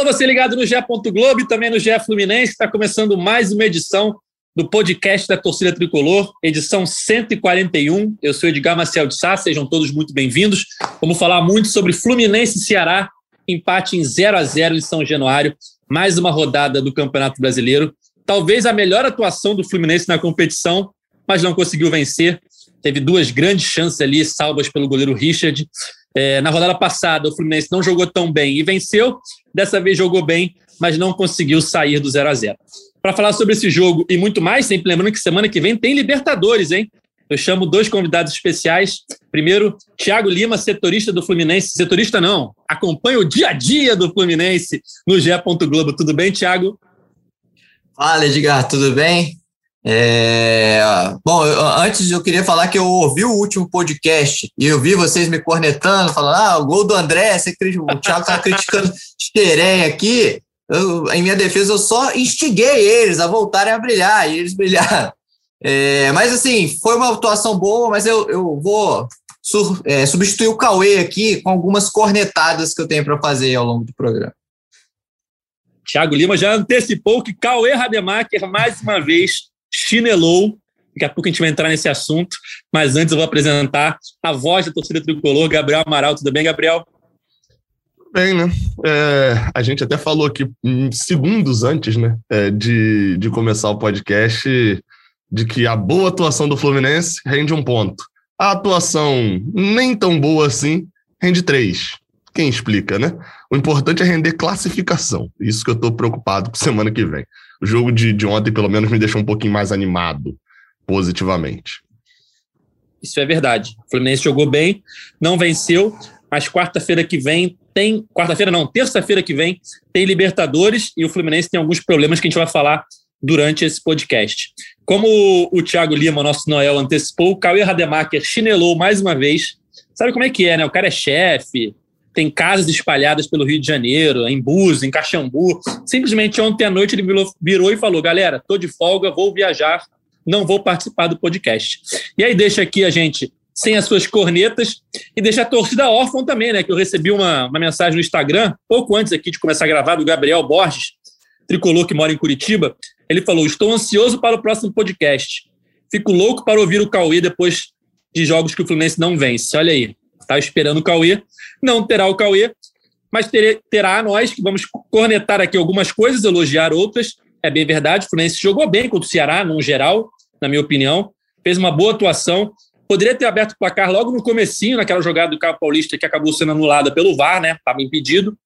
Alô, você ligado no GE. Globo e também no GE Fluminense. Está começando mais uma edição do podcast da Torcida Tricolor, edição 141. Eu sou Edgar Marcel de Sá, sejam todos muito bem-vindos. Vamos falar muito sobre Fluminense e Ceará, empate em 0 a 0 em São Januário, mais uma rodada do Campeonato Brasileiro. Talvez a melhor atuação do Fluminense na competição, mas não conseguiu vencer. Teve duas grandes chances ali, salvas pelo goleiro Richard. É, na rodada passada, o Fluminense não jogou tão bem e venceu. Dessa vez jogou bem, mas não conseguiu sair do 0 a 0 Para falar sobre esse jogo e muito mais, sempre lembrando que semana que vem tem Libertadores, hein? Eu chamo dois convidados especiais. Primeiro, Thiago Lima, setorista do Fluminense. Setorista não, acompanha o dia a dia do Fluminense no GE. Globo. Tudo bem, Thiago? Fala, Edgar, tudo bem? É... Bom, eu, antes eu queria falar que eu ouvi o último podcast e eu vi vocês me cornetando, falando: ah, o gol do André, você, o Thiago tá criticando Xerém aqui. Eu, em minha defesa, eu só instiguei eles a voltarem a brilhar e eles brilharam. É, mas assim, foi uma atuação boa, mas eu, eu vou sur, é, substituir o Cauê aqui com algumas cornetadas que eu tenho para fazer ao longo do programa. Thiago Lima já antecipou que Cauê Rademacher, mais uma vez, chinelou. Daqui a pouco a gente vai entrar nesse assunto, mas antes eu vou apresentar a voz da torcida tricolor, Gabriel Amaral. Tudo bem, Gabriel? Bem, né? É, a gente até falou aqui segundos antes né, é, de, de começar o podcast de que a boa atuação do Fluminense rende um ponto. A atuação nem tão boa assim rende três. Quem explica, né? O importante é render classificação. Isso que eu estou preocupado com semana que vem. O jogo de, de ontem, pelo menos, me deixou um pouquinho mais animado, positivamente. Isso é verdade. O Fluminense jogou bem, não venceu, mas quarta-feira que vem tem. Quarta-feira não, terça-feira que vem tem Libertadores e o Fluminense tem alguns problemas que a gente vai falar durante esse podcast. Como o Thiago Lima, nosso Noel, antecipou, o Cauê Rademacher chinelou mais uma vez. Sabe como é que é, né? O cara é chefe, tem casas espalhadas pelo Rio de Janeiro, em Búzios, em Caxambu. Simplesmente ontem à noite ele virou, virou e falou: galera, tô de folga, vou viajar, não vou participar do podcast. E aí deixa aqui a gente sem as suas cornetas e deixa a torcida órfã também, né? Que eu recebi uma, uma mensagem no Instagram, pouco antes aqui de começar a gravar, do Gabriel Borges, tricolor que mora em Curitiba. Ele falou: Estou ansioso para o próximo podcast. Fico louco para ouvir o Cauê depois de jogos que o Fluminense não vence. Olha aí, tá esperando o Cauê não terá o Cauê, mas ter, terá nós que vamos cornetar aqui algumas coisas, elogiar outras. É bem verdade, o Fluminense jogou bem contra o Ceará, no geral, na minha opinião. Fez uma boa atuação. Poderia ter aberto o placar logo no comecinho, naquela jogada do Carro Paulista que acabou sendo anulada pelo VAR, né? Estava impedido.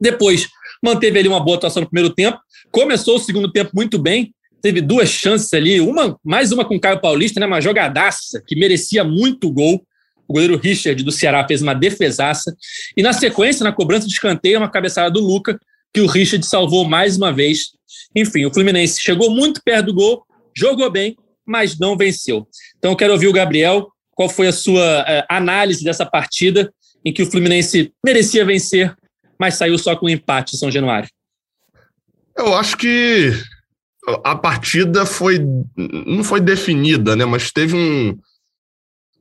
Depois, manteve ali uma boa atuação no primeiro tempo. Começou o segundo tempo muito bem. Teve duas chances ali, uma mais uma com o Caio Paulista, né? Uma jogadaça que merecia muito gol. O goleiro Richard do Ceará fez uma defesaça. E na sequência, na cobrança de escanteio, uma cabeçada do Luca, que o Richard salvou mais uma vez. Enfim, o Fluminense chegou muito perto do gol, jogou bem, mas não venceu. Então quero ouvir o Gabriel, qual foi a sua uh, análise dessa partida em que o Fluminense merecia vencer, mas saiu só com um empate em São Januário? Eu acho que a partida foi não foi definida, né? Mas teve um,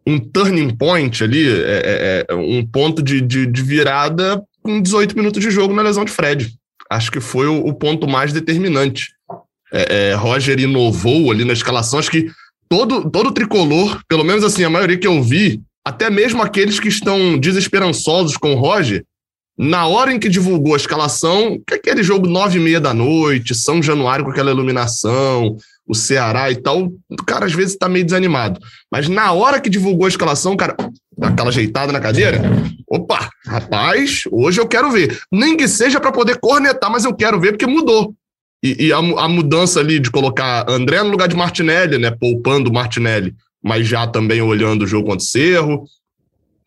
um turning point ali, é, é, é um ponto de, de, de, virada com 18 minutos de jogo na lesão de Fred. Acho que foi o, o ponto mais determinante. É, é, Roger inovou ali na escalação. Acho que todo, todo tricolor, pelo menos assim, a maioria que eu vi, até mesmo aqueles que estão desesperançosos com o Roger, na hora em que divulgou a escalação, que aquele jogo nove e meia da noite, São Januário com aquela iluminação, o Ceará e tal, o cara às vezes tá meio desanimado. Mas na hora que divulgou a escalação, cara, dá aquela ajeitada na cadeira. Opa, rapaz, hoje eu quero ver. Nem que seja para poder cornetar, mas eu quero ver porque mudou. E, e a, a, mudança ali de colocar André no lugar de Martinelli, né? Poupando o Martinelli, mas já também olhando o jogo contra o Cerro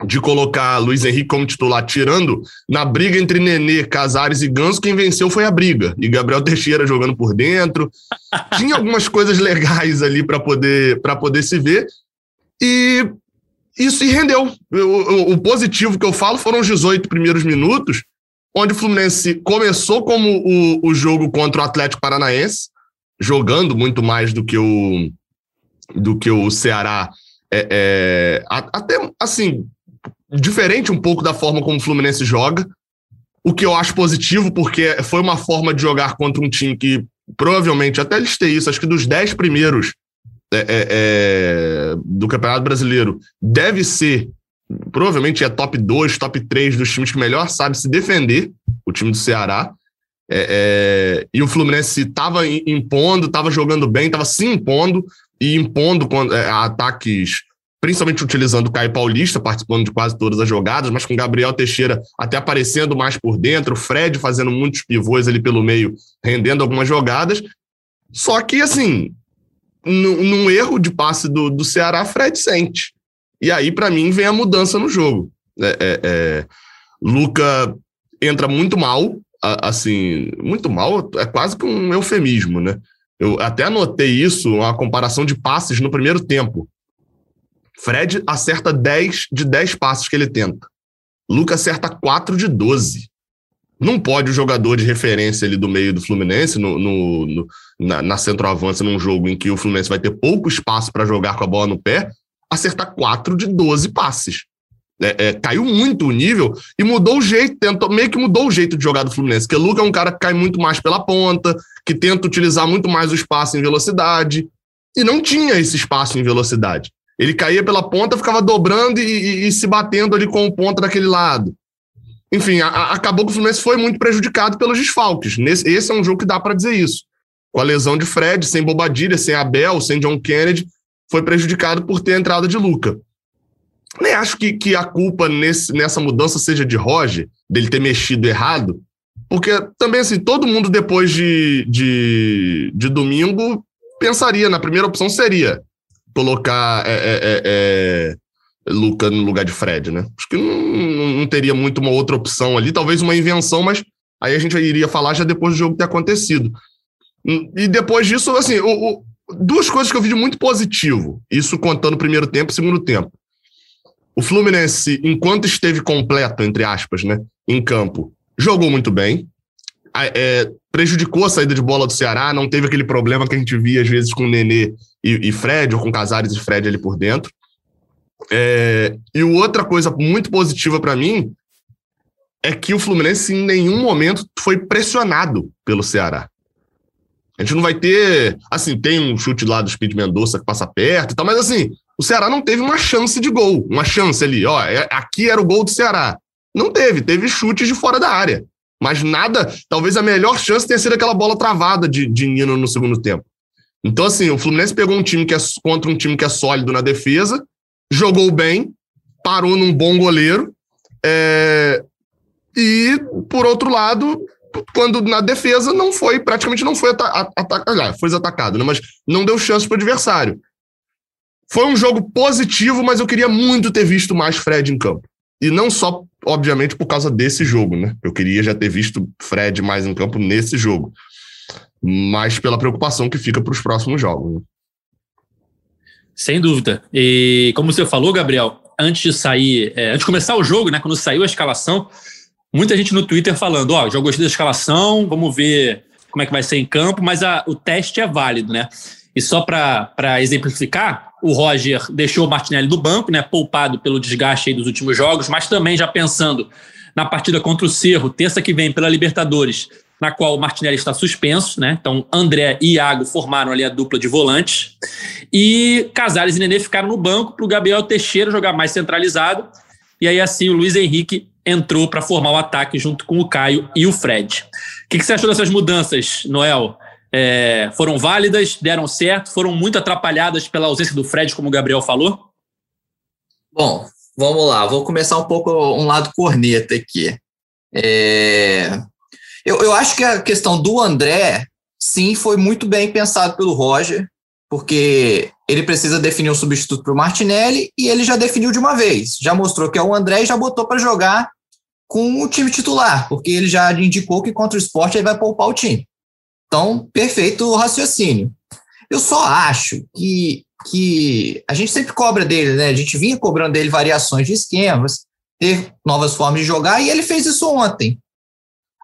de colocar Luiz Henrique como titular, tirando na briga entre Nenê, Casares e Ganso, quem venceu foi a briga. E Gabriel Teixeira jogando por dentro. Tinha algumas coisas legais ali para poder, poder se ver. E isso se rendeu. O, o, o, positivo que eu falo foram os 18 primeiros minutos, onde o Fluminense começou como o, o jogo contra o Atlético Paranaense, jogando muito mais do que o, do que o Ceará. É, é, até assim, diferente um pouco da forma como o Fluminense joga. o que eu acho positivo, porque foi uma forma de jogar contra um time que provavelmente, até listei isso, acho que dos dez primeiros é, é, é, do Campeonato Brasileiro, deve ser, provavelmente é top 2, top 3 dos times que melhor sabe se defender, o time do Ceará. É, é, e o Fluminense estava impondo, estava jogando bem, estava se impondo e impondo é, ataques principalmente utilizando o Caio Paulista, participando de quase todas as jogadas, mas com Gabriel Teixeira até aparecendo mais por dentro, o Fred fazendo muitos pivôs ali pelo meio, rendendo algumas jogadas. Só que, assim, num, num erro de passe do, do Ceará, Fred sente. E aí, para mim, vem a mudança no jogo. É, é, é, Luca entra muito mal, assim, muito mal, é quase que um eufemismo, né? Eu até anotei isso, uma comparação de passes no primeiro tempo. Fred acerta 10 de 10 passos que ele tenta. Lucas acerta 4 de 12. Não pode o jogador de referência ali do meio do Fluminense, no, no, no na, na centroavança, num jogo em que o Fluminense vai ter pouco espaço para jogar com a bola no pé, acertar 4 de 12 passes. É, é, caiu muito o nível e mudou o jeito, tentou, meio que mudou o jeito de jogar do Fluminense. Porque o Lucas é um cara que cai muito mais pela ponta, que tenta utilizar muito mais o espaço em velocidade, e não tinha esse espaço em velocidade. Ele caía pela ponta, ficava dobrando e, e, e se batendo ali com o ponta daquele lado. Enfim, a, a, acabou que o Fluminense foi muito prejudicado pelos desfalques. Nesse, esse é um jogo que dá para dizer isso. Com a lesão de Fred, sem Bobadilha, sem Abel, sem John Kennedy, foi prejudicado por ter a entrada de Luca. Nem acho que, que a culpa nesse, nessa mudança seja de Roger, dele ter mexido errado, porque também, assim, todo mundo depois de, de, de domingo pensaria, na primeira opção seria colocar é, é, é, é, Luca no lugar de Fred, né? Acho que não, não, teria muito uma outra opção ali, talvez uma invenção, mas aí a gente iria falar já depois do jogo ter acontecido. E depois disso, assim, o, o, duas coisas que eu vi de muito positivo, isso contando primeiro tempo e segundo tempo. O Fluminense, enquanto esteve completo, entre aspas, né, em campo, jogou muito bem, é, prejudicou a saída de bola do Ceará, não teve aquele problema que a gente via às vezes com o Nenê e, e Fred, ou com Casares e Fred ali por dentro. É, e outra coisa muito positiva para mim é que o Fluminense em nenhum momento foi pressionado pelo Ceará. A gente não vai ter. Assim, tem um chute lá do Speed Mendonça que passa perto e tal, mas assim, o Ceará não teve uma chance de gol. Uma chance ali, ó. É, aqui era o gol do Ceará. Não teve, teve chutes de fora da área. Mas nada, talvez a melhor chance tenha sido aquela bola travada de, de Nino no segundo tempo. Então, assim, o Fluminense pegou um time que é contra um time que é sólido na defesa, jogou bem, parou num bom goleiro. É, e, por outro lado, quando na defesa não foi, praticamente não foi atacado, foi atacado, né? mas não deu chance para o adversário. Foi um jogo positivo, mas eu queria muito ter visto mais Fred em campo. E não só, obviamente, por causa desse jogo, né? Eu queria já ter visto Fred mais em campo nesse jogo. Mas pela preocupação que fica para os próximos jogos. Né? Sem dúvida. E como você falou, Gabriel, antes de sair, é, antes de começar o jogo, né? Quando saiu a escalação, muita gente no Twitter falando: Ó, oh, já gostei da escalação, vamos ver como é que vai ser em campo, mas a, o teste é válido, né? E só para exemplificar, o Roger deixou o Martinelli do banco, né, poupado pelo desgaste dos últimos jogos, mas também já pensando na partida contra o Cerro, terça que vem pela Libertadores, na qual o Martinelli está suspenso, né? Então, André e Iago formaram ali a dupla de volantes. E Casares e Nenê ficaram no banco para o Gabriel Teixeira jogar mais centralizado. E aí, assim, o Luiz Henrique entrou para formar o ataque junto com o Caio e o Fred. O que, que você achou dessas mudanças, Noel? É, foram válidas, deram certo, foram muito atrapalhadas pela ausência do Fred, como o Gabriel falou? Bom, vamos lá, vou começar um pouco um lado corneta aqui. É, eu, eu acho que a questão do André, sim, foi muito bem pensado pelo Roger, porque ele precisa definir um substituto para o Martinelli e ele já definiu de uma vez. Já mostrou que é o André e já botou para jogar com o time titular, porque ele já indicou que contra o esporte ele vai poupar o time. Então, perfeito o raciocínio. Eu só acho que, que a gente sempre cobra dele, né? A gente vinha cobrando dele variações de esquemas, ter novas formas de jogar, e ele fez isso ontem.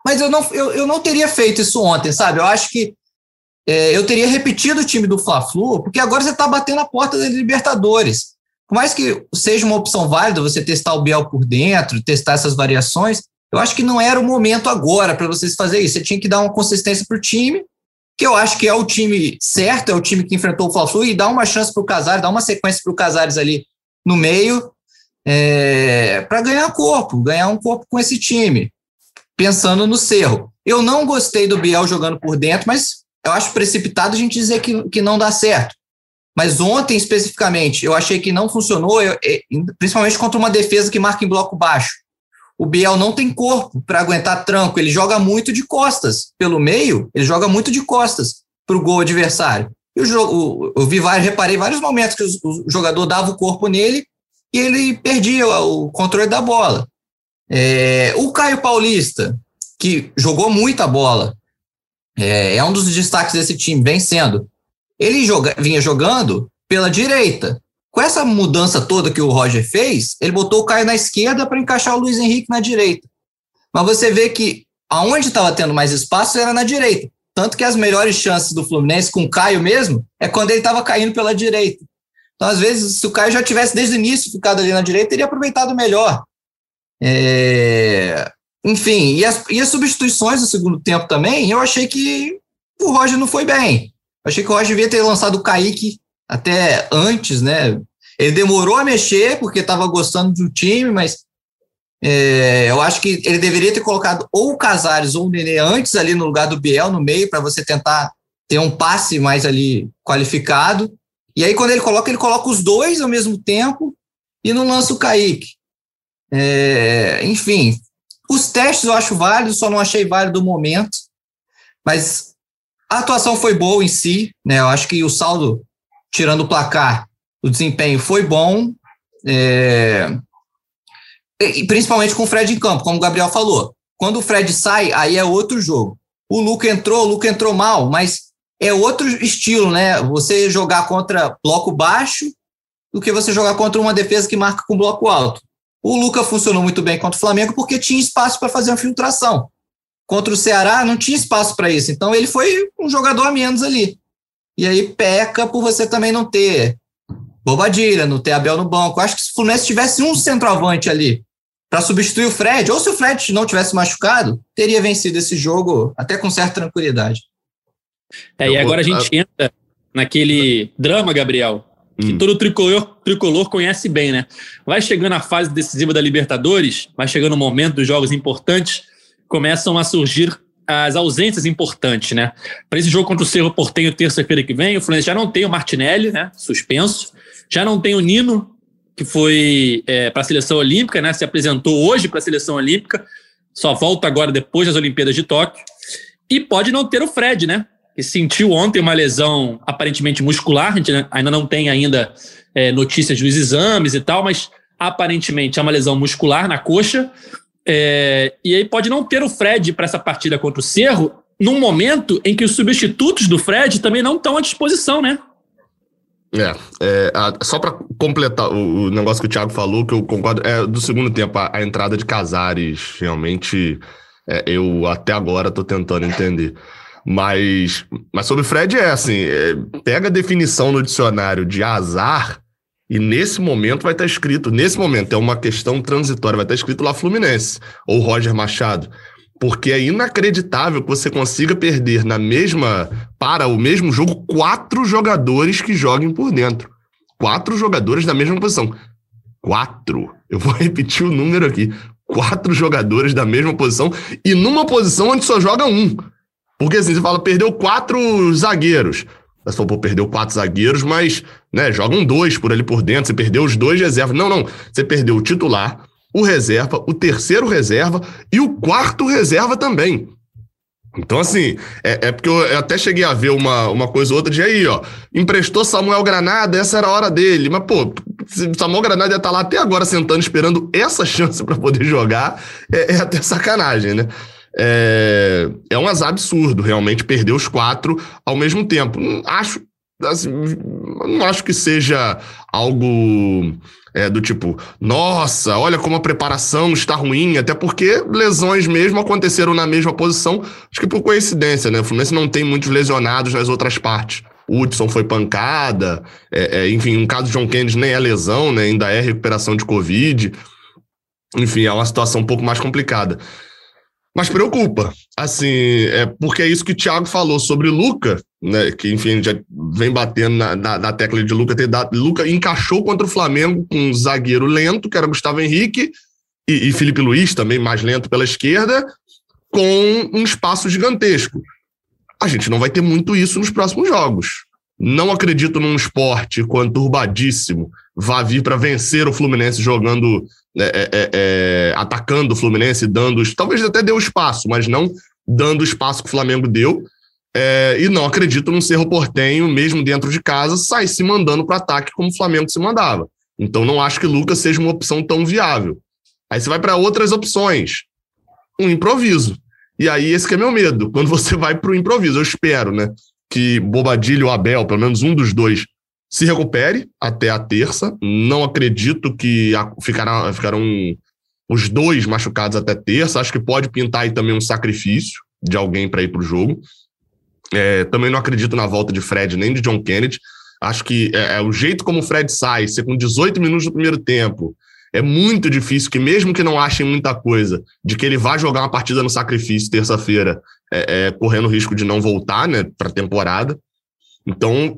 Mas eu não, eu, eu não teria feito isso ontem, sabe? Eu acho que é, eu teria repetido o time do Fla-Flu, porque agora você está batendo a porta da Libertadores. Por mais que seja uma opção válida você testar o Biel por dentro, testar essas variações, Eu acho que não era o momento agora para vocês fazer isso. Você tinha que dar uma consistência para o time, que eu acho que é o time certo, é o time que enfrentou o Fla-Flu, e dar uma chance para o Casares, dar uma sequência para o Casares ali no meio, é, para ganhar corpo, ganhar um corpo com esse time, pensando no Cerro. Eu não gostei do Biel jogando por dentro, mas eu acho precipitado a gente dizer que, que não dá certo. Mas ontem, especificamente, eu achei que não funcionou, eu, principalmente contra uma defesa que marca em bloco baixo. O Biel não tem corpo para aguentar tranco, ele joga muito de costas. Pelo meio, ele joga muito de costas para o gol adversário. E o jogo, eu vi vários, reparei vários momentos que o jogador dava o corpo nele e ele perdia o controle da bola. É, o Caio Paulista, que jogou muita bola, é, é um dos destaques desse time, vem sendo. Ele joga, vinha jogando pela direita. Com essa mudança toda que o Roger fez, ele botou o Caio na esquerda para encaixar o Luiz Henrique na direita. Mas você vê que aonde estava tendo mais espaço era na direita. Tanto que as melhores chances do Fluminense com o Caio mesmo é quando ele estava caindo pela direita. Então, às vezes, se o Caio já tivesse desde o início ficado ali na direita, teria aproveitado melhor. É... Enfim, e as, e as substituições no segundo tempo também, eu achei que o Roger não foi bem. Eu achei que o Roger devia ter lançado o Kaique até antes, né? Ele demorou a mexer porque estava gostando do time, mas é, eu acho que ele deveria ter colocado ou o Casares ou o Nenê antes ali no lugar do Biel no meio para você tentar ter um passe mais ali qualificado. E aí, quando ele coloca, ele coloca os dois ao mesmo tempo e não lança o Kaique. É, enfim, os testes eu acho válidos, só não achei válido o momento. Mas a atuação foi boa em si, né? Eu acho que o saldo, tirando o placar, o desempenho foi bom. É, e principalmente com o Fred em campo, como o Gabriel falou. Quando o Fred sai, aí é outro jogo. O Luca entrou, o Luca entrou mal, mas é outro estilo, né? Você jogar contra bloco baixo do que você jogar contra uma defesa que marca com bloco alto. O Luca funcionou muito bem contra o Flamengo porque tinha espaço para fazer uma filtração. Contra o Ceará não tinha espaço para isso, então ele foi um jogador a menos ali. E aí peca por você também não ter Bobadilha, não ter Abel no banco. acho que se o Fluminense tivesse um centroavante ali para substituir o Fred, ou se o Fred não tivesse machucado, teria vencido esse jogo até com certa tranquilidade. É, e agora a gente entra naquele drama, Gabriel, que hum. todo tricolor, tricolor conhece bem, né? Vai chegando a fase decisiva da Libertadores, vai chegando o momento dos jogos importantes, começam a surgir as ausências importantes, né? Para esse jogo contra o Cerro Portenho, terça-feira que vem, o Fluminense já não tem o Martinelli, né? Suspenso. Já não tem o Nino, que foi é, para a seleção olímpica, né? Se apresentou hoje para a seleção olímpica, só volta agora depois das Olimpíadas de Tóquio. E pode não ter o Fred, né? que sentiu ontem uma lesão aparentemente muscular, a gente ainda não tem ainda é, notícias dos exames e tal, mas aparentemente é uma lesão muscular na coxa. É, e aí pode não ter o Fred para essa partida contra o Cerro, num momento em que os substitutos do Fred também não estão à disposição, né? É, é a, só para completar o, o, negócio que o Thiago falou, que eu concordo, é do segundo tempo, a, a entrada de Casares, realmente, é, eu até agora estou tentando entender. Mas, mas sobre Fred é assim: é, pega a definição no dicionário de azar e nesse momento vai estar escrito, nesse momento é uma questão transitória, vai estar escrito lá Fluminense ou Roger Machado. Porque é inacreditável que você consiga perder na mesma, para o mesmo jogo, quatro jogadores que joguem por dentro. Quatro jogadores da mesma posição. Quatro. Eu vou repetir o número aqui. Quatro jogadores da mesma posição e numa posição onde só joga um. Porque assim, você fala, perdeu quatro zagueiros. Você falou, pô, perdeu quatro zagueiros, mas né, jogam dois por ali por dentro. Você perdeu os dois reservas. Não, não. Você perdeu o titular, o reserva, o terceiro reserva e o quarto reserva também. Então, assim, é, é, porque eu até cheguei a ver uma, uma coisa ou outra de aí, ó. Emprestou Samuel Granada, essa era a hora dele. Mas, pô, Samuel Granada ia estar tá lá até agora sentando, esperando essa chance para poder jogar, é, é até sacanagem, né? É, é um azar absurdo, realmente, perder os quatro ao mesmo tempo. Acho, assim, não acho que seja algo é, do tipo, nossa, olha como a preparação está ruim, até porque lesões mesmo aconteceram na mesma posição, acho que por coincidência, né? O Fluminense não tem muitos lesionados nas outras partes. O Hudson foi pancada, é, é, enfim, no caso de John Kennedy nem é lesão, né? Ainda é recuperação de Covid. enfim, é uma situação um pouco mais complicada. Mas preocupa, assim, é porque é isso que o Thiago falou sobre Luca, né? Que, enfim, já vem batendo na, na, na tecla de Luca ter dado. Luca encaixou contra o Flamengo com um zagueiro lento, que era Gustavo Henrique, e, e Felipe Luiz, também mais lento pela esquerda, com um espaço gigantesco. A gente não vai ter muito isso nos próximos jogos. Não acredito num esporte conturbadíssimo vá vir para vencer o Fluminense jogando, é, é, é, é, atacando o Fluminense, dando. Talvez até deu espaço, mas não dando o espaço que o Flamengo deu. É, e não acredito num Cerro Portenho, mesmo dentro de casa, sair se mandando para ataque como o Flamengo se mandava. Então não acho que Lucas seja uma opção tão viável. Aí você vai para outras opções. Um improviso. E aí esse é meu medo. Quando você vai para o improviso, eu espero, né? Que Bobadilho ou Abel, pelo menos um dos dois, se recupere até a terça. Não acredito que ficará, ficarão os dois machucados até terça. Acho que pode pintar aí também um sacrifício de alguém para ir para o jogo. É, também não acredito na volta de Fred nem de John Kennedy. Acho que é, é, o jeito como o Fred sai, ser com 18 minutos no primeiro tempo, é muito difícil que, mesmo que não achem muita coisa, de que ele vá jogar uma partida no sacrifício terça-feira, é, é, correndo risco de não voltar né, para a temporada. Então,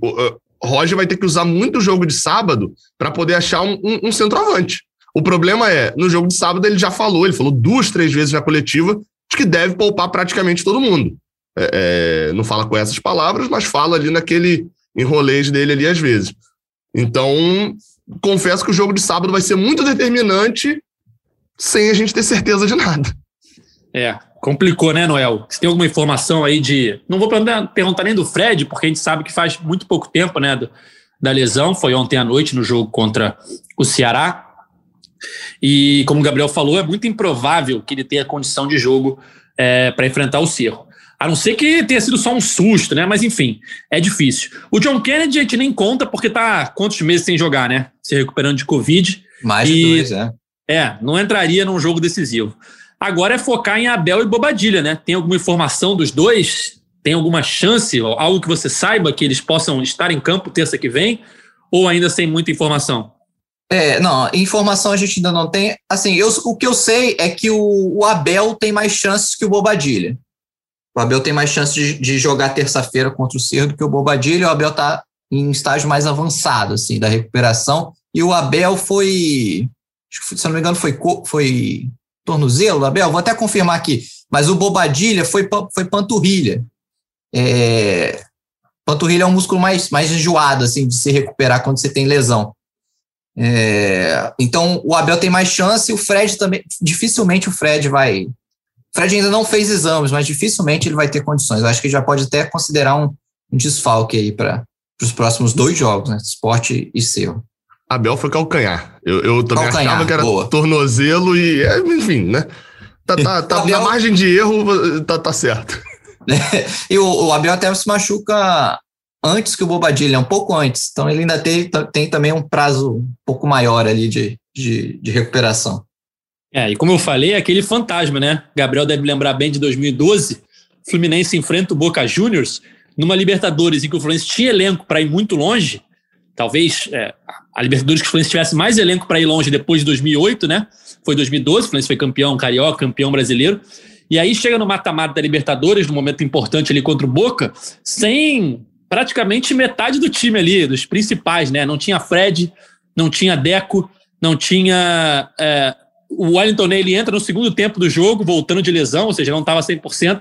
Roger vai ter que usar muito o jogo de sábado para poder achar um, um, um, centroavante. O problema é, no jogo de sábado ele já falou, ele falou duas, três vezes na coletiva, de que deve poupar praticamente todo mundo. É, é, não fala com essas palavras, mas fala ali naquele enrolês dele ali às vezes. Então, confesso que o jogo de sábado vai ser muito determinante sem a gente ter certeza de nada. É, complicou, né, Noel? Você tem alguma informação aí de. Não vou perguntar nem do Fred, porque a gente sabe que faz muito pouco tempo, né, do, da lesão. Foi ontem à noite no jogo contra o Ceará. E, como o Gabriel falou, é muito improvável que ele tenha condição de jogo é, para enfrentar o Cerro. A não ser que tenha sido só um susto, né? Mas enfim, é difícil. O John Kennedy a gente nem conta porque tá quantos meses sem jogar, né? Se recuperando de Covid. Mais de dois, é. É, não entraria num jogo decisivo. Agora é focar em Abel e Bobadilha, né? Tem alguma informação dos dois? Tem alguma chance, algo que você saiba que eles possam estar em campo terça que vem? Ou ainda sem muita informação? É, não, informação a gente ainda não tem. Assim, eu, o que eu sei é que o, o Abel tem mais chances que o Bobadilha. O Abel tem mais chances de, de jogar terça-feira contra o Cerro do que o Bobadilha. O Abel está em estágio mais avançado, assim, da recuperação. E o Abel foi, se não me engano, foi, foi tornozelo, Abel? Vou até confirmar aqui. Mas o bobadilha foi, foi panturrilha. É, panturrilha é um músculo mais, mais enjoado, assim, de se recuperar quando você tem lesão. É, então, o Abel tem mais chance, o Fred também. Dificilmente o Fred vai. O Fred ainda não fez exames, mas dificilmente ele vai ter condições. Eu acho que já pode até considerar um, um desfalque aí para os próximos dois jogos, né? Esporte e seu. Abel foi calcanhar. Eu, eu também calcanhar, achava que era boa. tornozelo e, é, enfim, né? Tá, tá, tá Abel... Na margem de erro, tá, tá certo. e o, o, Abel até se machuca antes que o Bobadilha, um pouco antes. Então ele ainda tem, tem também um prazo um pouco maior ali de, de, de recuperação. É, e como eu falei, é aquele fantasma, né? Gabriel deve lembrar bem de 2012. Fluminense enfrenta o Boca Juniors numa Libertadores em que o Fluminense tinha elenco para ir muito longe talvez é, a Libertadores que o Fluminense tivesse mais elenco para ir longe depois de 2008, né? Foi 2012, o Fluminense foi campeão carioca, campeão brasileiro. E aí chega no mata-mata da Libertadores, num momento importante ali contra o Boca, sem praticamente metade do time ali, dos principais, né? Não tinha Fred, não tinha Deco, não tinha. É, o Wellington ele entra no segundo tempo do jogo, voltando de lesão, ou seja, não estava 100%.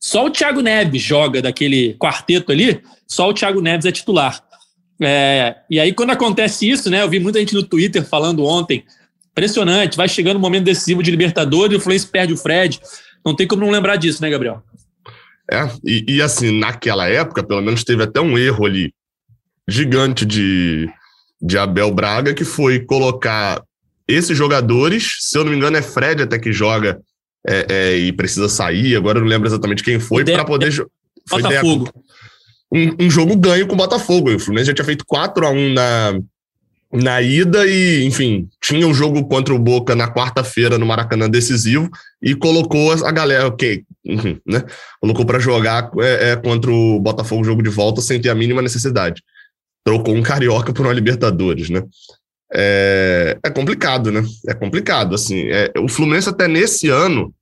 Só o Thiago Neves joga daquele quarteto ali, só o Thiago Neves é titular. É, e aí, quando acontece isso, né? Eu vi muita gente no Twitter falando ontem. Impressionante, vai chegando o um momento decisivo de Libertadores e o Fluminense perde o Fred. Não tem como não lembrar disso, né, Gabriel? É, e, e, assim, naquela época, pelo menos teve até um erro ali gigante de, de Abel Braga, que foi colocar esses jogadores, se eu não me engano, é Fred até que joga é, é, e precisa sair, agora eu não lembro exatamente quem foi, para poder. Foi Botafogo. Deco um, um jogo ganho com o Botafogo. O Fluminense já tinha feito 4 a 1 na, na ida e, enfim, tinha um jogo contra o Boca na quarta-feira no Maracanã decisivo e colocou a galera, ok, né? Colocou para jogar é, é, contra o Botafogo jogo de volta sem ter a mínima necessidade. Trocou um carioca por uma Libertadores, né? é, é complicado, né? É complicado. Assim, é, o Fluminense até nesse ano,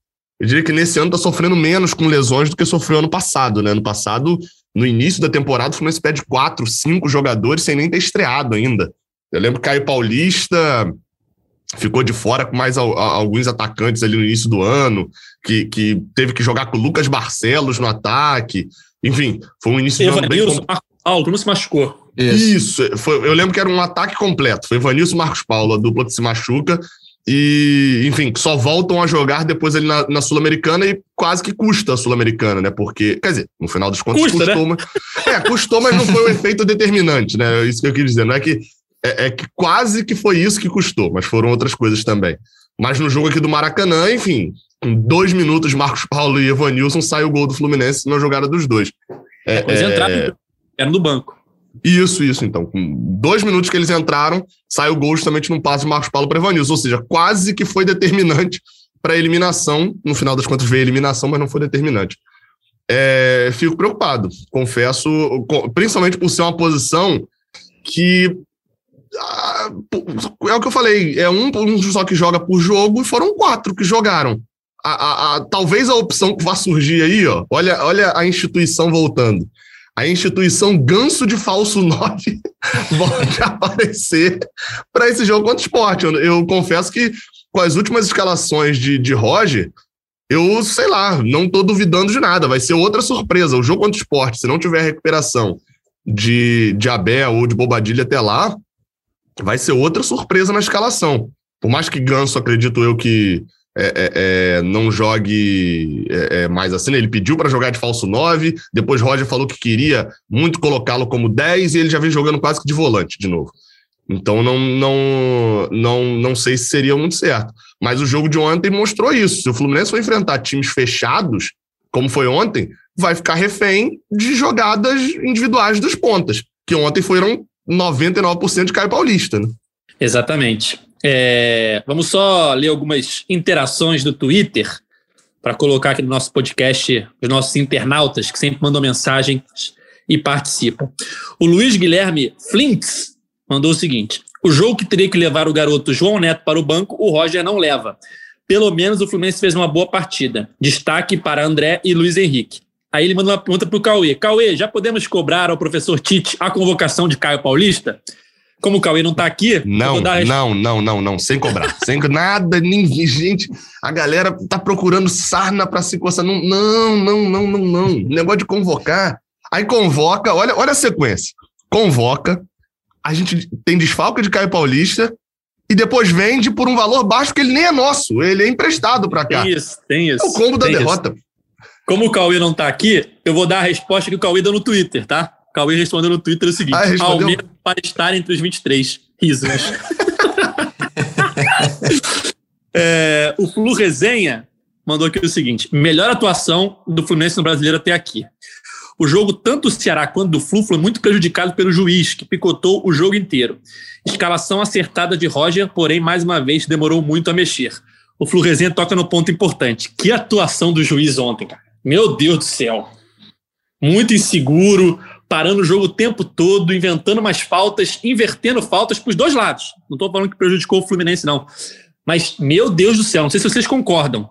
eu diria que nesse ano está sofrendo menos com lesões do que sofreu ano passado, né? Ano passado, no início da temporada, o Fluminense pede quatro, cinco jogadores sem nem ter estreado ainda. Eu lembro que Caio Paulista ficou de fora com mais alguns atacantes ali no início do ano, que, que teve que jogar com o Lucas Barcelos no ataque. Enfim, foi um início de ano bem... Paulo, não se machucou. Isso, Isso foi, eu lembro que era um ataque completo. Foi Vanilson Marcos Paulo, a dupla que se machuca. E, enfim, só voltam a jogar depois ali na, na Sul-Americana e quase que custa a Sul-Americana, né? Porque, quer dizer, no final dos contos custa, custou, né? mas, é, custou, mas não foi um efeito determinante, né? É isso que eu quis dizer. Não é que é, é, que quase que foi isso que custou, mas foram outras coisas também. Mas no jogo aqui do Maracanã, enfim, em dois minutos, Marcos Paulo e Evanilson sai o gol do Fluminense na jogada dos dois. É, eles é... entraram, era no banco. Isso, isso, então. Com dois minutos que eles entraram, sai o gol justamente num passe de Marcos Paulo para Evanilson, ou seja, quase que foi determinante para a eliminação. No final das contas, veio a eliminação, mas não foi determinante. É, fico preocupado, confesso, principalmente por ser uma posição que ah, é o que eu falei, é um, um só que joga por jogo e foram quatro que jogaram. A, a, a, talvez a opção que vai surgir aí, ó, olha, olha a instituição voltando. A instituição ganso de falso 9 volte a aparecer para esse jogo contra o esporte. Eu, eu, confesso que com as últimas escalações de, de Roger, eu sei lá, não estou duvidando de nada. Vai ser outra surpresa. O jogo contra o esporte, se não tiver recuperação de, de Abel ou de Bobadilha até lá, vai ser outra surpresa na escalação. Por mais que Ganso, acredito eu, que é, é, é não jogue é, é, mais assim, ele pediu para jogar de falso 9, depois Roger falou que queria muito colocá-lo como 10 e ele já vem jogando quase que de volante de novo. Então não, não, não, não sei se seria muito certo. Mas o jogo de ontem mostrou isso. Se o Fluminense for enfrentar times fechados, como foi ontem, vai ficar refém de jogadas individuais dos pontas, que ontem foram 99% de Caio Paulista, né? Exatamente. É, vamos só ler algumas interações do Twitter para colocar aqui no nosso podcast os nossos internautas que sempre mandam mensagens e participam. O Luiz Guilherme Flinks mandou o seguinte: o jogo que teria que levar o garoto João Neto para o banco, o Roger não leva. Pelo menos o Fluminense fez uma boa partida. Destaque para André e Luiz Henrique. Aí ele manda uma pergunta para o Cauê. Cauê, já podemos cobrar ao professor Tite a convocação de Caio Paulista? Como o Cauê não está aqui, não, não, não, não, não, sem cobrar, sem nada, ninguém, gente, a galera tá procurando sarna para se coçar, não, não, não, não, não, não, negócio de convocar, aí convoca, olha, olha a sequência, convoca, a gente tem desfalque de Caio Paulista e depois vende por um valor baixo que ele nem é nosso, ele é emprestado para cá. Tem isso, tem isso. É o combo da derrota. Isso. Como o Cauê não está aqui, eu vou dar a resposta que o Cauê deu no Twitter, tá? Cauê respondeu no Twitter o seguinte: ah, Almeida para estar entre os 23. Risos. é, o Flu Resenha mandou aqui o seguinte: melhor atuação do Fluminense no brasileiro até aqui. O jogo, tanto do Ceará quanto do Flu, foi muito prejudicado pelo juiz, que picotou o jogo inteiro. Escalação acertada de Roger, porém, mais uma vez, demorou muito a mexer. O Flu Resenha toca no ponto importante. Que atuação do juiz ontem, cara. Meu Deus do céu. Muito inseguro, parando o jogo o tempo todo, inventando umas faltas, invertendo faltas para os dois lados. Não estou falando que prejudicou o Fluminense, não. Mas, meu Deus do céu, não sei se vocês concordam.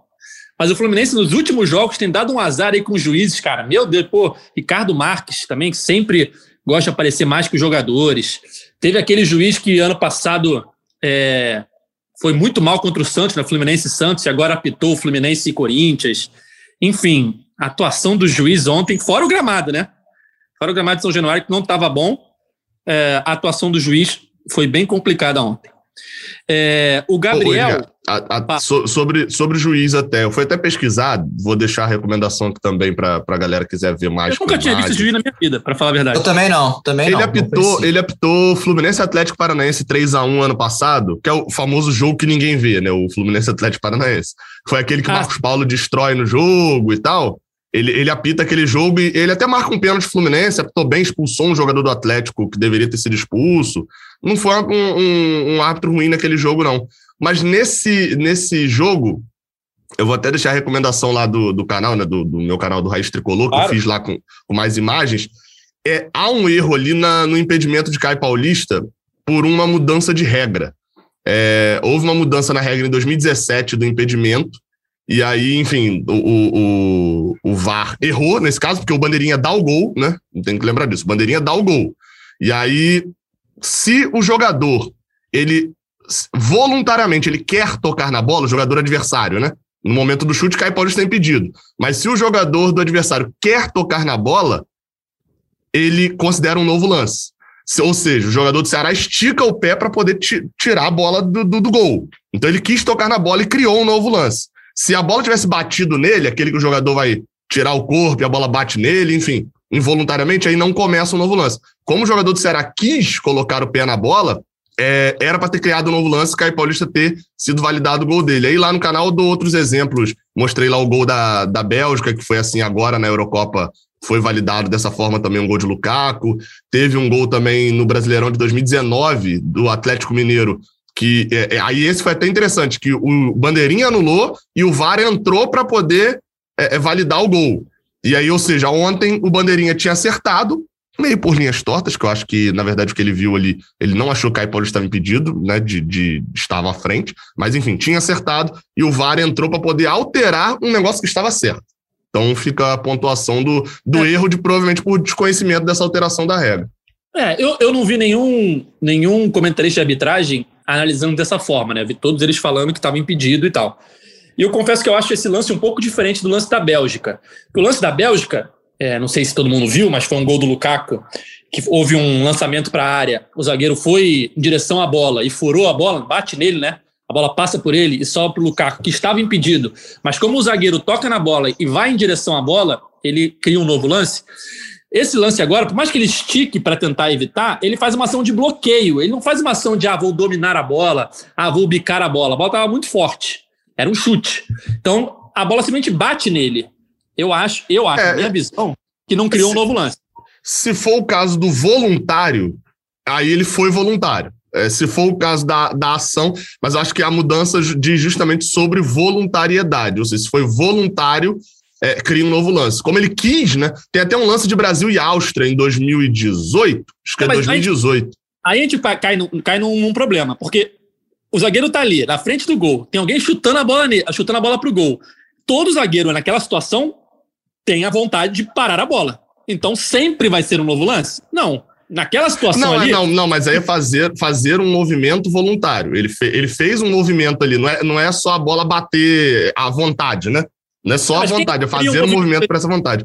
Mas o Fluminense, nos últimos jogos, tem dado um azar aí com os juízes, cara. Meu Deus, pô, Ricardo Marques também, que sempre gosta de aparecer mais que os jogadores. Teve aquele juiz que ano passado é, foi muito mal contra o Santos, né? Fluminense e Santos, e agora apitou o Fluminense e Corinthians. Enfim, a atuação do juiz ontem, fora o gramado, né? Fora o gramado de São Januário, que não estava bom, é, a atuação do juiz foi bem complicada ontem. É, o Gabriel. a, a, so, sobre, sobre o juiz, até. Eu fui até pesquisar, vou deixar a recomendação aqui também para a galera que quiser ver mais. Eu nunca tinha visto juiz na minha vida, para falar a verdade. Eu também não. Também ele não, apitou, não ele apitou Fluminense Atlético Paranaense 3x1 ano passado, que é o famoso jogo que ninguém vê, né? O Fluminense Atlético Paranaense. Foi aquele que o ah. Marcos Paulo destrói no jogo e tal. Ele, ele apita aquele jogo e ele até marca um pênalti Fluminense, apitou bem, expulsou um jogador do Atlético que deveria ter sido expulso. Não foi um, um, um árbitro ruim naquele jogo, não. Mas nesse, nesse jogo, eu vou até deixar a recomendação lá do, do canal, né, do, do meu canal do Raiz Tricolor, que claro. eu fiz lá com, com mais imagens. É, há um erro ali na, no impedimento de Caio Paulista, por uma mudança de regra. É, houve uma mudança na regra em 2017 do impedimento, e aí, enfim, o, o, o, VAR errou nesse caso, porque o Bandeirinha dá o gol, né? Não tem que lembrar disso. O Bandeirinha dá o gol. E aí, se o jogador, ele voluntariamente, ele quer tocar na bola, o jogador adversário, né? No momento do chute, cai pode estar impedido. Mas se o jogador do adversário quer tocar na bola, ele considera um novo lance. Ou seja, o jogador do Ceará estica o pé para poder tirar a bola do, do, do, gol. Então ele quis tocar na bola e criou um novo lance. Se a bola tivesse batido nele, aquele que o jogador vai tirar o corpo e a bola bate nele, enfim, involuntariamente, aí não começa um novo lance. Como o jogador do Ceará quis colocar o pé na bola, é, era para ter criado um novo lance, o Caio Paulista ter sido validado o gol dele. Aí lá no canal eu dou outros exemplos. Mostrei lá o gol da, da Bélgica, que foi assim agora na Eurocopa, foi validado dessa forma também um gol de Lukaku. Teve um gol também no Brasileirão de 2019 do Atlético Mineiro, que é, é, aí esse foi até interessante, que o Bandeirinha anulou e o VAR entrou para poder é, é, validar o gol. E aí, ou seja, ontem o Bandeirinha tinha acertado, meio por linhas tortas, que eu acho que, na verdade, o que ele viu ali, ele não achou que o Caio Paulo estava impedido, né, de, de estava à frente, mas enfim, tinha acertado e o VAR entrou para poder alterar um negócio que estava certo. Então fica a pontuação do, do é. erro de provavelmente por desconhecimento dessa alteração da regra. É, eu, eu não vi nenhum, nenhum comentarista de arbitragem analisando dessa forma, né? Vi todos eles falando que estava impedido e tal. E eu confesso que eu acho esse lance um pouco diferente do lance da Bélgica. O lance da Bélgica, é, não sei se todo mundo viu, mas foi um gol do Lukaku, que houve um lançamento para a área, o zagueiro foi em direção à bola e furou a bola, bate nele, né? A bola passa por ele e sobe para o Lukaku, que estava impedido. Mas como o zagueiro toca na bola e vai em direção à bola, ele cria um novo lance. Esse lance agora, por mais que ele estique para tentar evitar, ele faz uma ação de bloqueio. Ele não faz uma ação de, ah, vou dominar a bola, ah, vou bicar a bola. A bola estava muito forte. Era um chute. Então, a bola simplesmente bate nele. Eu acho, eu acho, é, minha visão, que não criou se, um novo lance. Se for o caso do voluntário, aí ele foi voluntário. É, se for o caso da, da ação, mas acho que a mudança diz justamente sobre voluntariedade. Ou seja, se foi voluntário, é, cria um novo lance. Como ele quis, né? Tem até um lance de Brasil e Áustria em 2018. Acho que é, 2018. Aí a gente cai, no, cai num, num, problema, porque o zagueiro tá ali, na frente do gol. Tem alguém chutando a bola, chutando a bola pro gol. Todo zagueiro naquela situação tem a vontade de parar a bola. Então sempre vai ser um novo lance? Não. Naquela situação não, é, ali... Não, não, mas aí é fazer, fazer um movimento voluntário. Ele, fe, ele fez um movimento ali, não é, não é só a bola bater à vontade, né? Não é só a vontade, é fazer um movimento para essa vontade.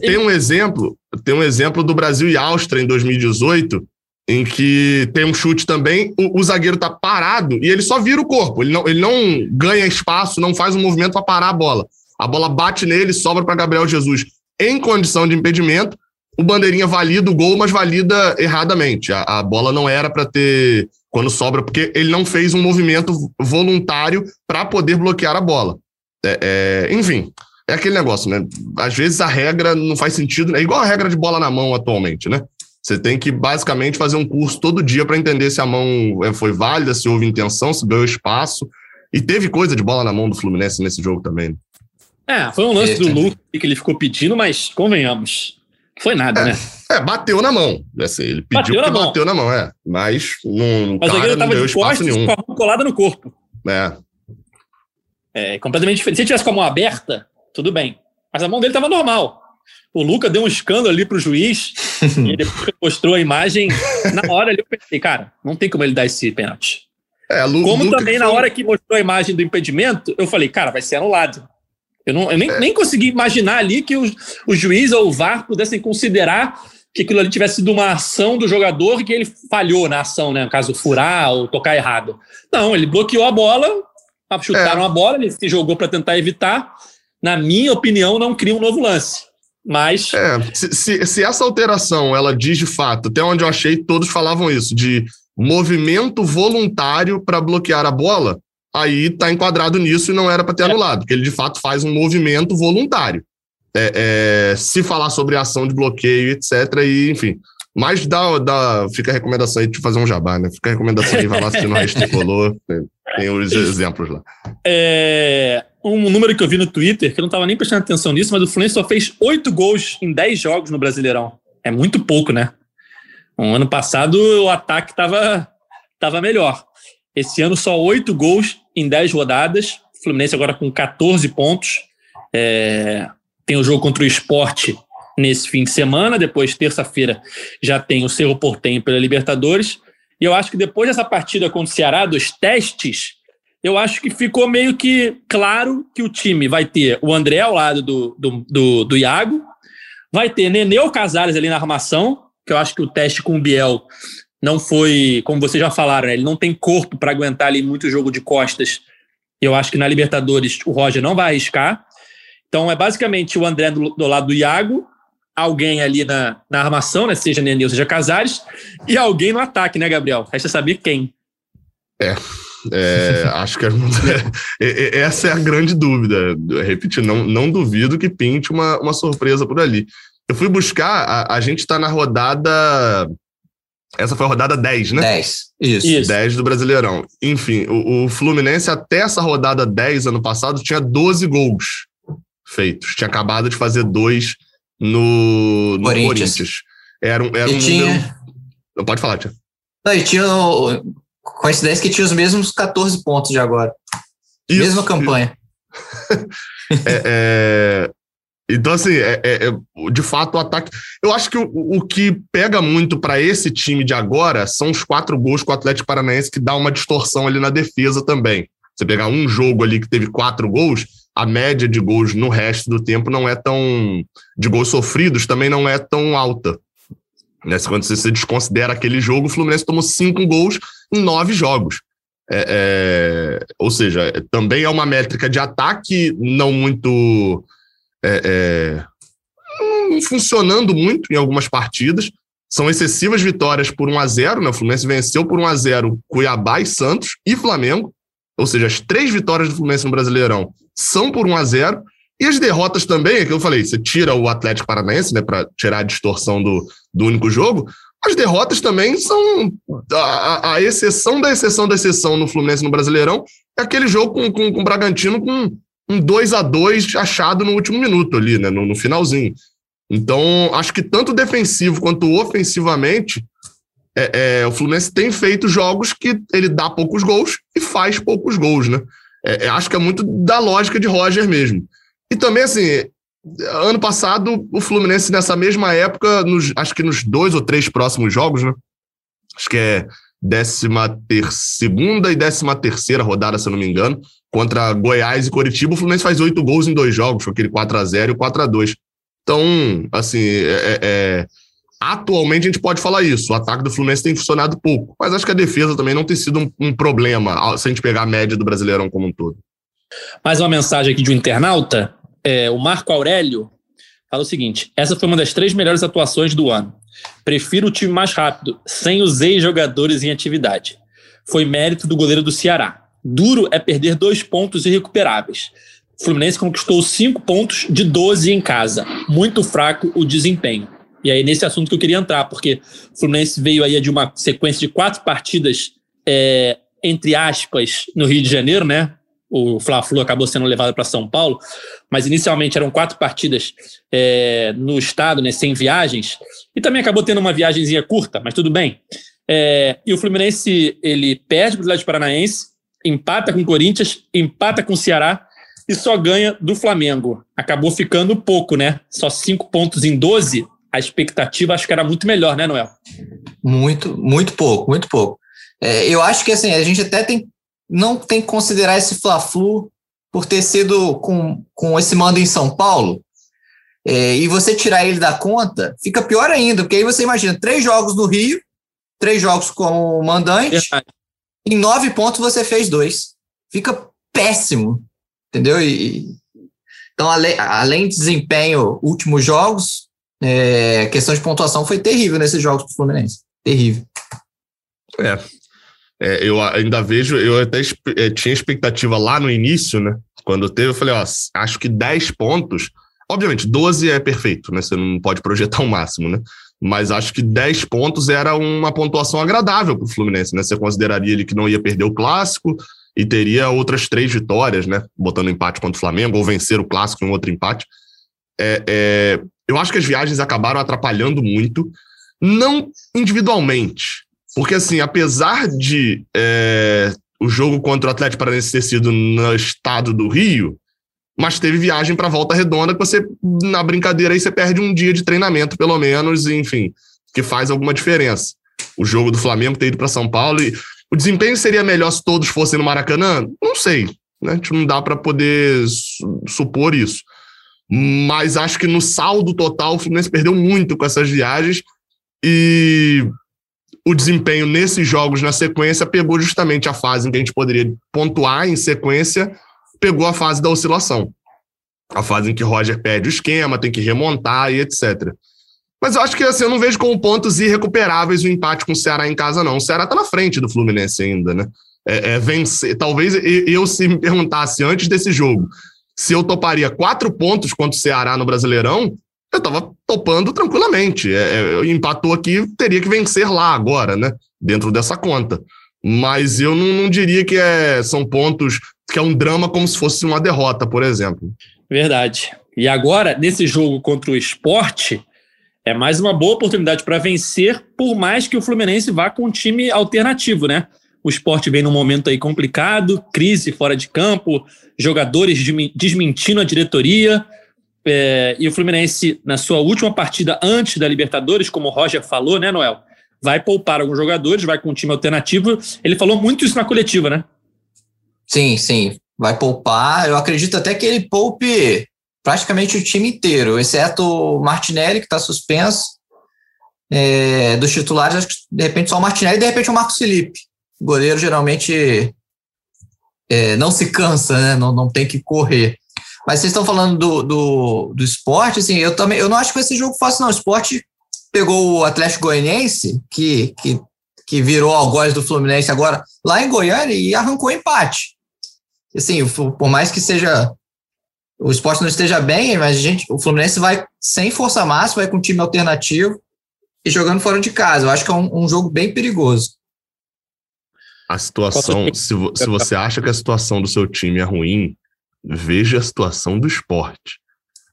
Tem um exemplo, tem um exemplo do Brasil e Áustria em 2018, em que tem um chute também, o, o, zagueiro tá parado e ele só vira o corpo, ele não, ele não ganha espaço, não faz um movimento para parar a bola. A bola bate nele, sobra para Gabriel Jesus em condição de impedimento. O bandeirinha valida o gol, mas valida erradamente. A, a bola não era para ter quando sobra, porque ele não fez um movimento voluntário para poder bloquear a bola. É, é, enfim, é aquele negócio, né? Às vezes a regra não faz sentido, é igual a regra de bola na mão atualmente, né? Você tem que basicamente fazer um curso todo dia para entender se a mão é, foi válida, se houve intenção, se ganhou espaço. E teve coisa de bola na mão do Fluminense nesse jogo também. É, foi um lance do Lucas que ele ficou pedindo, mas convenhamos. Foi nada, é, né? É, bateu na mão. Assim, ele pediu bateu que bateu na mão, é. Mas não, mas cara, não deu espaço nenhum. Com a mão colada no corpo. É. É completamente diferente. Se ele tivesse com a mão aberta, tudo bem. Mas a mão dele estava normal. O Luca deu um escândalo ali pro juiz e depois mostrou a imagem. Na hora ali eu pensei, cara, não tem como ele dar esse pênalti. É, Lu, como Luca também, foi... na hora que mostrou a imagem do impedimento, eu falei, cara, vai ser anulado. Eu, não, eu nem, é. nem consegui imaginar ali que o, o juiz ou o VAR pudessem considerar que aquilo ali tivesse sido uma ação do jogador e que ele falhou na ação, né? No caso, furar ou tocar errado. Não, ele bloqueou a bola, chutaram é. a bola, ele se jogou para tentar evitar. Na minha opinião, não cria um novo lance. Mas. É, se, se, se, essa alteração ela diz de fato, até onde eu achei, todos falavam isso, de movimento voluntário para bloquear a bola, aí está enquadrado nisso e não era para ter é. anulado, porque ele de fato faz um movimento voluntário. É, é, se falar sobre ação de bloqueio, etc., e enfim. Mas dá, dá, fica a recomendação aí de fazer um jabá, né? Fica a recomendação aí, vai lá assistir no Raiz Tricolor, tem os exemplos lá. É, um número que eu vi no Twitter, que eu não estava nem prestando atenção nisso, mas o Fluminense só fez oito gols em dez jogos no Brasileirão. É muito pouco, né? Um ano passado o ataque estava estava melhor. Esse ano só oito gols em dez rodadas. Fluminense agora com 14 pontos. É, tem o jogo contra o esporte nesse fim de semana. Depois, terça-feira, já tem o Cerro Portenho pela Libertadores. E eu acho que depois dessa partida contra o Ceará, dos testes, eu acho que ficou meio que claro que o time vai ter o André ao lado do, do, do, do Iago, vai ter Neneu Casares ali na armação, que eu acho que o teste com o Biel não foi, como vocês já falaram, né? ele não tem corpo para aguentar ali muito jogo de costas. Eu acho que na Libertadores o Roger não vai arriscar. Então é basicamente o André do, do lado do Iago, alguém ali na, na armação, né? Seja Nenê, seja Casares, e alguém no ataque, né, Gabriel? Resta saber quem. É. é acho que é, é, essa é a grande dúvida. Repetir, não, não duvido que pinte uma, uma surpresa por ali. Eu fui buscar, a, a gente está na rodada. Essa foi a rodada 10, né? 10, isso. isso. 10 do Brasileirão. Enfim, o, o Fluminense, até essa rodada 10, ano passado, tinha 12 gols feitos. Tinha acabado de fazer dois no, no Corinthians. Corinthians. Era um, era um tinha... número. Pode falar, Tia. Não, e tinha coincidência que tinha os mesmos 14 pontos de agora. Isso, Mesma campanha. é, é, então, assim, é, é, é, de fato, o ataque. Eu acho que o, o que pega muito para esse time de agora são os quatro gols com o Atlético Paranaense, que dá uma distorção ali na defesa também. Você pegar um jogo ali que teve quatro gols, a média de gols no resto do tempo não é tão. de gols sofridos também não é tão alta. Né? Quando você desconsidera aquele jogo, o Fluminense tomou cinco gols em nove jogos. É, é, ou seja, também é uma métrica de ataque não muito. É, é funcionando muito em algumas partidas. São excessivas vitórias por 1 a 0 né? O Fluminense venceu por 1 a 0 Cuiabá e Santos e Flamengo. Ou seja, as três vitórias do Fluminense no Brasileirão são por 1 a 0 e as derrotas também, é que eu falei, você tira o Atlético Paranaense, né, para tirar a distorção do, do único jogo, as derrotas também são a, a, exceção da exceção da exceção no Fluminense no Brasileirão, é aquele jogo com, com, com o Bragantino com um 2 a 2 achado no último minuto ali, né, no, no finalzinho. Então, acho que tanto defensivo quanto ofensivamente, é, é, o Fluminense tem feito jogos que ele dá poucos gols e faz poucos gols, né? É, é, acho que é muito da lógica de Roger mesmo. E também, assim, ano passado, o Fluminense, nessa mesma época, nos, acho que nos dois ou três próximos jogos, né? Acho que é décima ter, segunda e décima terceira rodada, se eu não me engano, contra Goiás e Coritiba, o Fluminense faz oito gols em dois jogos, foi aquele 4 a 0 e o 4 a 2 Então, assim, é, é, Atualmente a gente pode falar isso. O ataque do Fluminense tem funcionado pouco, mas acho que a defesa também não tem sido um, um problema se a gente pegar a média do Brasileirão como um todo. Mais uma mensagem aqui de um internauta. É, o Marco Aurélio fala o seguinte: essa foi uma das três melhores atuações do ano. Prefiro o time mais rápido, sem os ex-jogadores em atividade. Foi mérito do goleiro do Ceará. Duro é perder dois pontos irrecuperáveis. Fluminense conquistou cinco pontos de 12 em casa. Muito fraco o desempenho. E aí, nesse assunto que eu queria entrar, porque o Fluminense veio aí de uma sequência de quatro partidas, é, entre aspas, no Rio de Janeiro, né? O Fla-Flu acabou sendo levado para São Paulo, mas inicialmente eram quatro partidas é, no estado, né, sem viagens, e também acabou tendo uma viagemzinha curta, mas tudo bem. É, e o Fluminense ele perde para o Atlético Paranaense, empata com o Corinthians, empata com o Ceará e só ganha do Flamengo. Acabou ficando pouco, né? Só cinco pontos em 12 a expectativa acho que era muito melhor, né, Noel? Muito, muito pouco, muito pouco. É, eu acho que assim, a gente até tem, não tem que considerar esse Fla-Flu por ter sido com, com esse mando em São Paulo, é, e você tirar ele da conta, fica pior ainda, porque aí você imagina três jogos no Rio, três jogos como mandante, Verdade. em nove pontos você fez dois. Fica péssimo, entendeu? E, então, além, além de desempenho, últimos jogos, é, questão de pontuação foi terrível nesses jogos para o Fluminense. Terrível. É. é. Eu ainda vejo, eu até é, tinha expectativa lá no início, né? Quando teve, eu falei, ó, acho que 10 pontos. Obviamente, 12 é perfeito, né? Você não pode projetar o máximo, né? Mas acho que 10 pontos era uma pontuação agradável para o Fluminense, né? Você consideraria ele que não ia perder o clássico e teria outras três vitórias, né? Botando empate contra o Flamengo, ou vencer o clássico em outro empate. É, é, eu acho que as viagens acabaram atrapalhando muito, não individualmente, Porque, assim, apesar de é, o jogo contra o Atlético Paranaense ter sido no estado do Rio, mas teve viagem para Volta Redonda que você, na brincadeira, aí você perde um dia de treinamento, pelo menos, enfim, que faz alguma diferença. O jogo do Flamengo ter ido para São Paulo e o desempenho seria melhor se todos fossem no Maracanã? Não sei, né? A gente não dá para poder supor isso. Mas acho que no saldo total o Fluminense perdeu muito com essas viagens e o desempenho nesses jogos na sequência pegou justamente a fase em que a gente poderia pontuar em sequência, pegou a fase da oscilação. A fase em que Roger perde o esquema, tem que remontar e etc. Mas eu acho que assim, eu não vejo como pontos irrecuperáveis o empate com o Ceará em casa, não. O Ceará está na frente do Fluminense ainda, né? É, é vencer. Talvez eu, se me perguntasse antes desse jogo se eu toparia quatro pontos contra o Ceará no Brasileirão, eu estava topando tranquilamente. É, é, empatou aqui, teria que vencer lá agora, né? Dentro dessa conta. Mas eu não, não diria que é, são pontos que é um drama como se fosse uma derrota, por exemplo. Verdade. E agora, nesse jogo contra o esporte, é mais uma boa oportunidade para vencer, por mais que o Fluminense vá com um time alternativo, né? O esporte vem num momento aí complicado, crise fora de campo, jogadores desmentindo a diretoria. É, e o Fluminense, na sua última partida antes da Libertadores, como o Roger falou, né, Noel? Vai poupar alguns jogadores, vai com um time alternativo. Ele falou muito isso na coletiva, né? Sim, sim. Vai poupar. Eu acredito até que ele poupe praticamente o time inteiro, exceto o Martinelli, que está suspenso. É, dos titulares, acho que de repente só o Martinelli e de repente o Marcos Felipe. O goleiro geralmente é, não se cansa, né? Não, não tem que correr. Mas vocês estão falando do, do, do esporte, assim, eu também eu não acho que esse jogo fácil, não. O esporte pegou o Atlético Goianiense, que, que, que virou algoz do Fluminense agora, lá em Goiânia e arrancou empate. Assim, por mais que seja o esporte não esteja bem, mas a gente, o Fluminense vai sem força máxima, vai com time alternativo e jogando fora de casa. Eu acho que é um, um jogo bem perigoso. A situação, se, se você acha que a situação do seu time é ruim, veja a situação do esporte.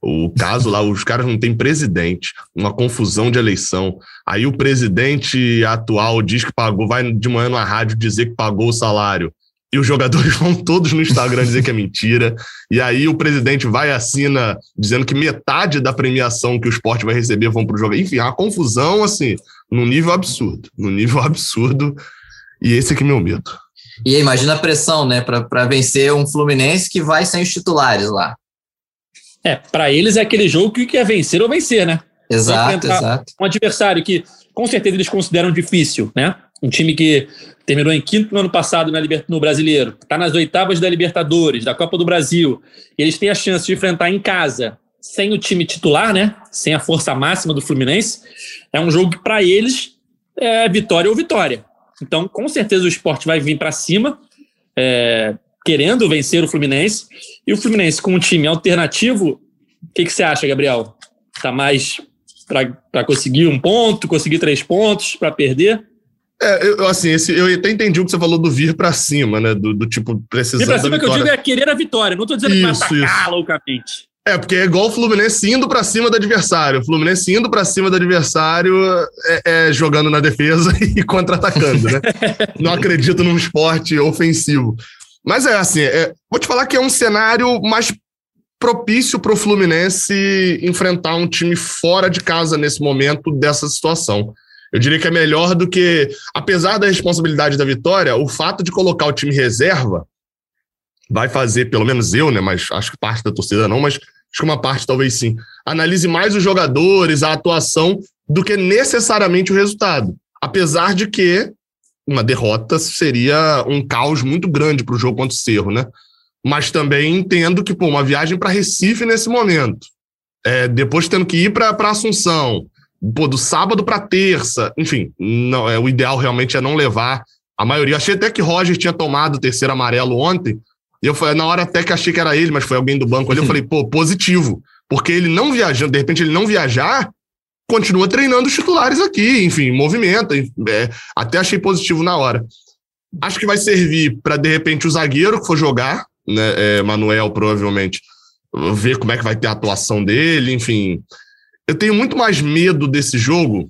O caso lá, os caras não têm presidente, uma confusão de eleição. Aí o presidente atual diz que pagou, vai de manhã na rádio dizer que pagou o salário e os jogadores vão todos no Instagram dizer que é mentira. E aí o presidente vai e assina dizendo que metade da premiação que o esporte vai receber vão para o jogo. Enfim, é uma confusão, assim, num nível absurdo. Num nível absurdo. E esse aqui é meu medo. E aí, imagina a pressão, né, para vencer um Fluminense que vai sem os titulares lá. É, para eles é aquele jogo que quer vencer ou vencer, né? Exato, exato. Um adversário que com certeza eles consideram difícil, né? Um time que terminou em quinto no ano passado na no Brasileiro, está nas oitavas da Libertadores, da Copa do Brasil, e eles têm a chance de enfrentar em casa, sem o time titular, né? Sem a força máxima do Fluminense. É um jogo que, para eles, é vitória ou vitória. Então, com certeza, o esporte vai vir para cima, é, querendo vencer o Fluminense. E o Fluminense, com um time alternativo, o que, que você acha, Gabriel? Está mais para conseguir um ponto, conseguir três pontos, para perder? É, eu, assim, esse, eu até entendi o que você falou do vir para cima, né? Do, do tipo, precisando. Vir para cima que eu digo é querer a vitória. Não estou dizendo isso, que vai atacar loucamente. É, porque é igual o Fluminense indo para cima do adversário. O Fluminense indo para cima do adversário é, é, jogando na defesa e contra-atacando, né? Não acredito num esporte ofensivo. Mas é assim, é, vou te falar que é um cenário mais propício para o Fluminense enfrentar um time fora de casa nesse momento dessa situação. Eu diria que é melhor do que, apesar da responsabilidade da vitória, o fato de colocar o time reserva vai fazer, pelo menos eu, né? Mas acho que parte da torcida não, mas acho que uma parte talvez sim. Analise mais os jogadores, a atuação, do que necessariamente o resultado. Apesar de que uma derrota seria um caos muito grande para o jogo contra o Cerro, né? Mas também entendo que, pô, uma viagem para Recife nesse momento, é, depois tendo que ir para Assunção, pô, do sábado para terça, enfim, não, é, o ideal realmente é não levar a maioria. Achei até que Roger tinha tomado o terceiro amarelo ontem. Eu falei, na hora até que achei que era ele, mas foi alguém do banco ali, eu falei, pô, positivo. Porque ele não viajando, de repente ele não viajar, continua treinando os titulares aqui, enfim, movimenta. É, até achei positivo na hora. Acho que vai servir para, de repente, o zagueiro que for jogar, né? É, Manuel, provavelmente, ver como é que vai ter a atuação dele, enfim eu tenho muito mais medo desse jogo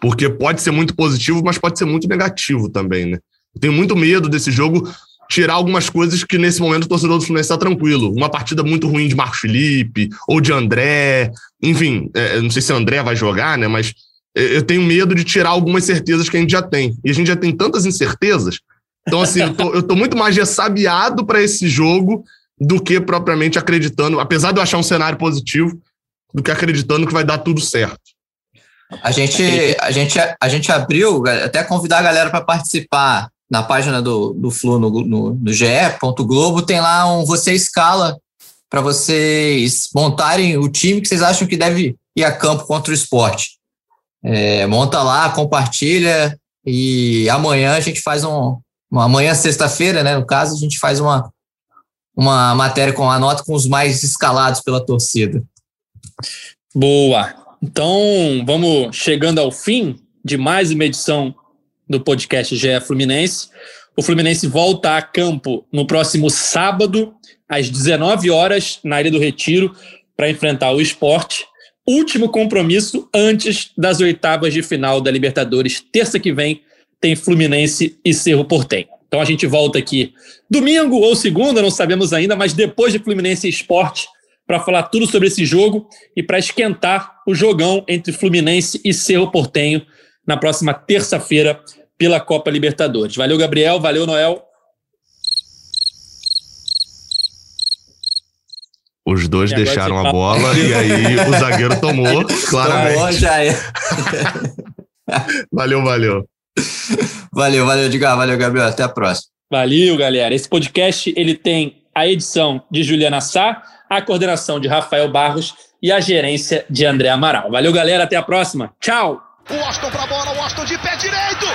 porque pode ser muito positivo, mas pode ser muito negativo também, né? Eu tenho muito medo desse jogo tirar algumas coisas que nesse momento o torcedor do Fluminense está tranquilo. Uma partida muito ruim de Marcos Felipe ou de André, enfim, é, não sei se André vai jogar, né? Mas eu tenho medo de tirar algumas certezas que a gente já tem. E a gente já tem tantas incertezas. Então, assim, eu tô, eu tô muito mais ressabiado para esse jogo do que propriamente acreditando, apesar de eu achar um cenário positivo, do que acreditando que vai dar tudo certo. A gente, a gente, a gente abriu, até convidar a galera para participar na página do, do Flu no, no, no ge.globo, tem lá um Você Escala para vocês montarem o time que vocês acham que deve ir a campo contra o esporte. É, monta lá, compartilha e amanhã a gente faz um. Amanhã, sexta-feira, né? No caso, a gente faz uma, uma matéria com a nota com os mais escalados pela torcida. Boa. Então, vamos chegando ao fim de mais uma edição do podcast GE Fluminense. O Fluminense volta a campo no próximo sábado, às 19 horas, na Ilha do Retiro, para enfrentar o esporte. Último compromisso antes das oitavas de final da Libertadores. Terça que vem tem Fluminense e Cerro Portenho. Então a gente volta aqui domingo ou segunda, não sabemos ainda, mas depois de Fluminense e Esporte, para falar tudo sobre esse jogo e para esquentar o jogão entre Fluminense e Cerro Portenho na próxima terça-feira pela Copa Libertadores. Valeu, Gabriel. Valeu, Noel. Os dois deixaram a bola e aí o zagueiro tomou, claramente. Tomou, já é. valeu, valeu. Valeu, valeu, Edgar. Valeu, Gabriel. Até a próxima. Valeu, galera. Esse podcast ele tem a edição de Juliana Sá, a coordenação de Rafael Barros e a gerência de André Amaral. Valeu, galera. Até a próxima. Tchau. O Austin pra bola, o Austin de pé direito.